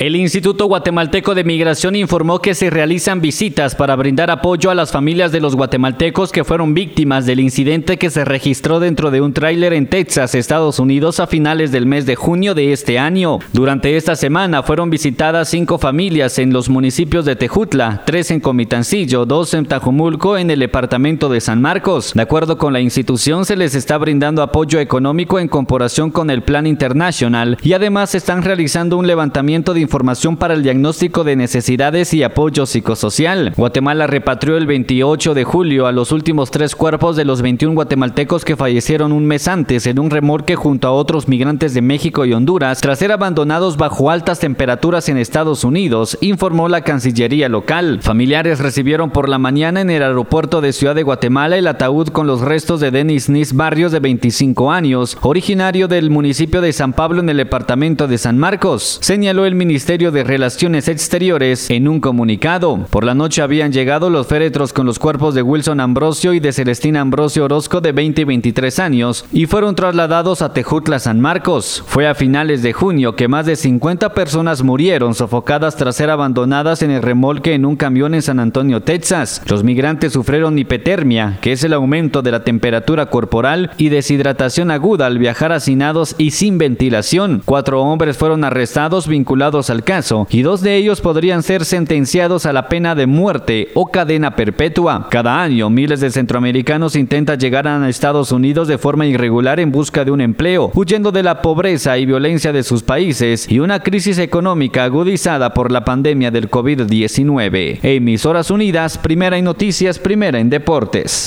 El Instituto Guatemalteco de Migración informó que se realizan visitas para brindar apoyo a las familias de los guatemaltecos que fueron víctimas del incidente que se registró dentro de un tráiler en Texas, Estados Unidos, a finales del mes de junio de este año. Durante esta semana fueron visitadas cinco familias en los municipios de Tejutla, tres en Comitancillo, dos en Tajumulco, en el departamento de San Marcos. De acuerdo con la institución, se les está brindando apoyo económico en comparación con el Plan Internacional y además están realizando un levantamiento de información para el diagnóstico de necesidades y apoyo psicosocial. Guatemala repatrió el 28 de julio a los últimos tres cuerpos de los 21 guatemaltecos que fallecieron un mes antes en un remolque junto a otros migrantes de México y Honduras tras ser abandonados bajo altas temperaturas en Estados Unidos, informó la Cancillería local. Familiares recibieron por la mañana en el aeropuerto de Ciudad de Guatemala el ataúd con los restos de Denis Nis Barrios de 25 años, originario del municipio de San Pablo en el departamento de San Marcos, señaló el Ministerio Ministerio de Relaciones Exteriores en un comunicado. Por la noche habían llegado los féretros con los cuerpos de Wilson Ambrosio y de Celestina Ambrosio Orozco de 20 y 23 años y fueron trasladados a Tejutla San Marcos. Fue a finales de junio que más de 50 personas murieron sofocadas tras ser abandonadas en el remolque en un camión en San Antonio, Texas. Los migrantes sufrieron hipotermia, que es el aumento de la temperatura corporal, y deshidratación aguda al viajar hacinados y sin ventilación. Cuatro hombres fueron arrestados al caso y dos de ellos podrían ser sentenciados a la pena de muerte o cadena perpetua. Cada año miles de centroamericanos intentan llegar a Estados Unidos de forma irregular en busca de un empleo, huyendo de la pobreza y violencia de sus países y una crisis económica agudizada por la pandemia del COVID-19. Emisoras Unidas, primera en noticias, primera en deportes.